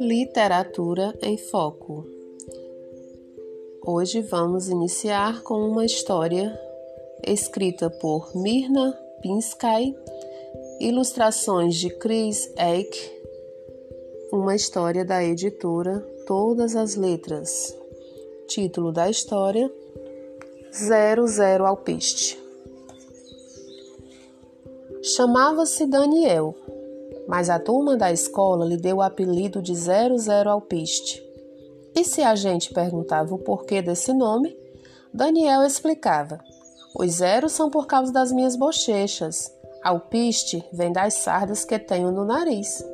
Literatura em Foco. Hoje vamos iniciar com uma história escrita por Mirna Pinsky, ilustrações de Chris Eck, uma história da editora Todas as Letras. Título da história: Zero Zero Alpiste. Chamava-se Daniel mas a turma da escola lhe deu o apelido de 00 Alpiste. E se a gente perguntava o porquê desse nome, Daniel explicava: os zeros são por causa das minhas bochechas. Alpiste vem das sardas que tenho no nariz.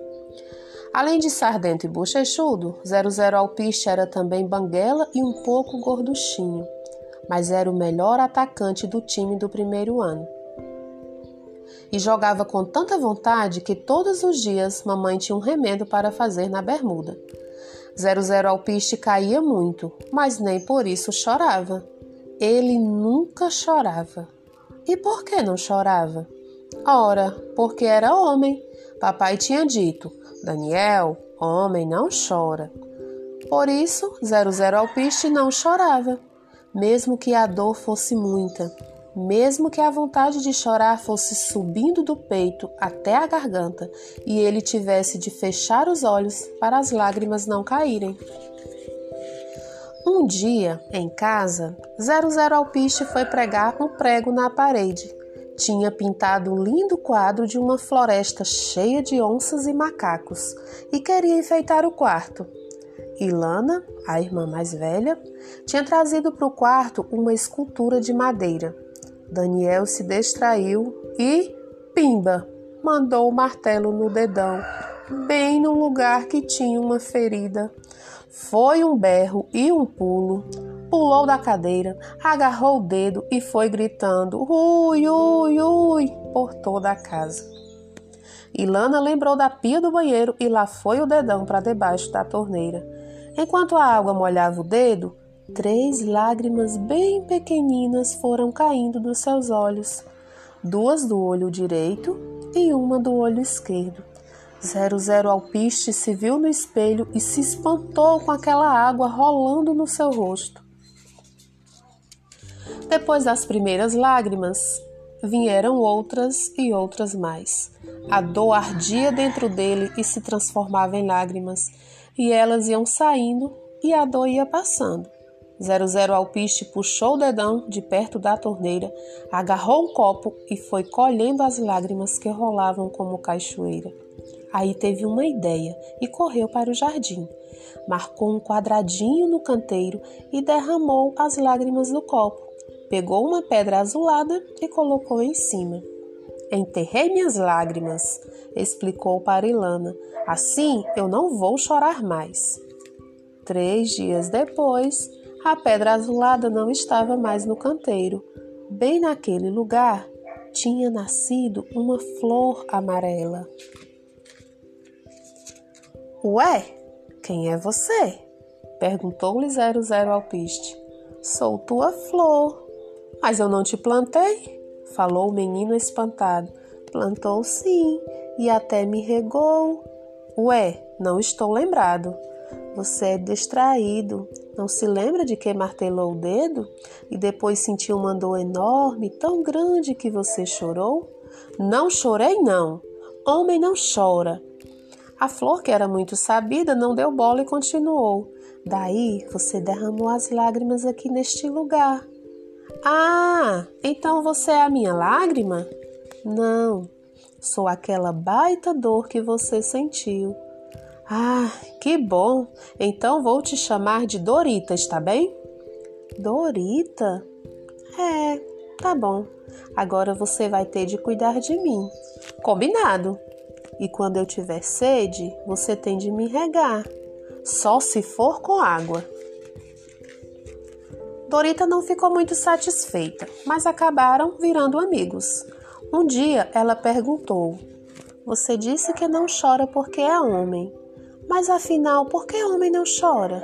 Além de sardento e bochechudo, 00 Alpiste era também banguela e um pouco gorduchinho, mas era o melhor atacante do time do primeiro ano e jogava com tanta vontade que todos os dias mamãe tinha um remendo para fazer na bermuda. Zero Zero Alpiste caía muito, mas nem por isso chorava. Ele nunca chorava. E por que não chorava? Ora, porque era homem. Papai tinha dito: Daniel, homem não chora. Por isso, Zero Zero Alpiste não chorava, mesmo que a dor fosse muita mesmo que a vontade de chorar fosse subindo do peito até a garganta e ele tivesse de fechar os olhos para as lágrimas não caírem. Um dia, em casa, Zero Zero Alpiste foi pregar um prego na parede. Tinha pintado um lindo quadro de uma floresta cheia de onças e macacos e queria enfeitar o quarto. Ilana, a irmã mais velha, tinha trazido para o quarto uma escultura de madeira Daniel se distraiu e, pimba, mandou o martelo no dedão, bem no lugar que tinha uma ferida. Foi um berro e um pulo. Pulou da cadeira, agarrou o dedo e foi gritando: ui, ui, ui, por toda a casa. Ilana lembrou da pia do banheiro e lá foi o dedão para debaixo da torneira. Enquanto a água molhava o dedo, Três lágrimas bem pequeninas foram caindo dos seus olhos, duas do olho direito e uma do olho esquerdo. Zero Zero Alpiste se viu no espelho e se espantou com aquela água rolando no seu rosto. Depois das primeiras lágrimas, vieram outras e outras mais. A dor ardia dentro dele e se transformava em lágrimas, e elas iam saindo e a dor ia passando. 00 Alpiste puxou o dedão de perto da torneira, agarrou um copo e foi colhendo as lágrimas que rolavam como cachoeira. Aí teve uma ideia e correu para o jardim. Marcou um quadradinho no canteiro e derramou as lágrimas no copo. Pegou uma pedra azulada e colocou em cima. Enterrei minhas lágrimas, explicou para Ilana. Assim eu não vou chorar mais. Três dias depois, a pedra azulada não estava mais no canteiro. Bem naquele lugar tinha nascido uma flor amarela. Ué, quem é você? Perguntou-lhe Zero Zero Alpiste. Sou tua flor. Mas eu não te plantei? Falou o menino espantado. Plantou sim, e até me regou. Ué, não estou lembrado. Você é distraído. Não se lembra de que martelou o dedo e depois sentiu uma dor enorme, tão grande que você chorou? Não chorei, não. Homem não chora. A flor, que era muito sabida, não deu bola e continuou. Daí você derramou as lágrimas aqui neste lugar. Ah, então você é a minha lágrima? Não, sou aquela baita dor que você sentiu. Ah, que bom! Então vou te chamar de Dorita, está bem? Dorita? É, tá bom. Agora você vai ter de cuidar de mim. Combinado! E quando eu tiver sede, você tem de me regar. Só se for com água. Dorita não ficou muito satisfeita, mas acabaram virando amigos. Um dia ela perguntou: Você disse que não chora porque é homem. Mas afinal, por que homem não chora?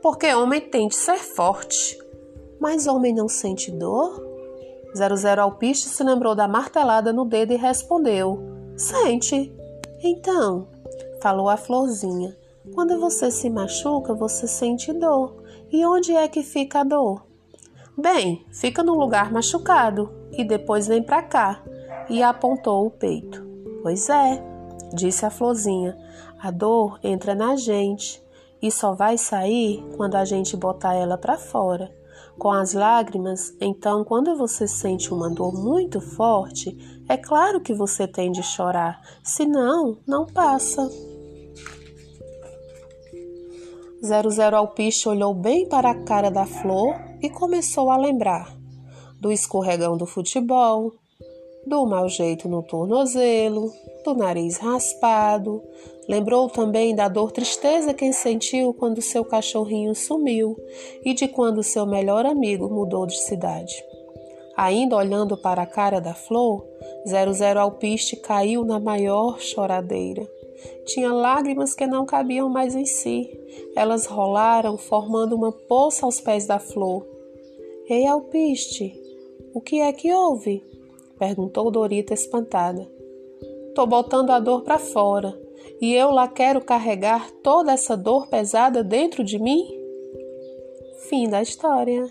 Porque homem tem de ser forte. Mas homem não sente dor? 00 Alpiste se lembrou da martelada no dedo e respondeu: Sente. Então, falou a florzinha, quando você se machuca, você sente dor. E onde é que fica a dor? Bem, fica no lugar machucado e depois vem para cá. E apontou o peito. Pois é, disse a florzinha, a dor entra na gente e só vai sair quando a gente botar ela para fora. Com as lágrimas, então, quando você sente uma dor muito forte, é claro que você tem de chorar, senão não passa. Zero Zero Alpiste olhou bem para a cara da flor e começou a lembrar do escorregão do futebol, do mau jeito no tornozelo, do nariz raspado. Lembrou também da dor tristeza que sentiu quando seu cachorrinho sumiu e de quando seu melhor amigo mudou de cidade. Ainda olhando para a cara da flor, Zero Zero Alpiste caiu na maior choradeira. Tinha lágrimas que não cabiam mais em si. Elas rolaram, formando uma poça aos pés da flor. Ei, Alpiste, o que é que houve? perguntou Dorita espantada. Tô botando a dor para fora e eu lá quero carregar toda essa dor pesada dentro de mim? Fim da história.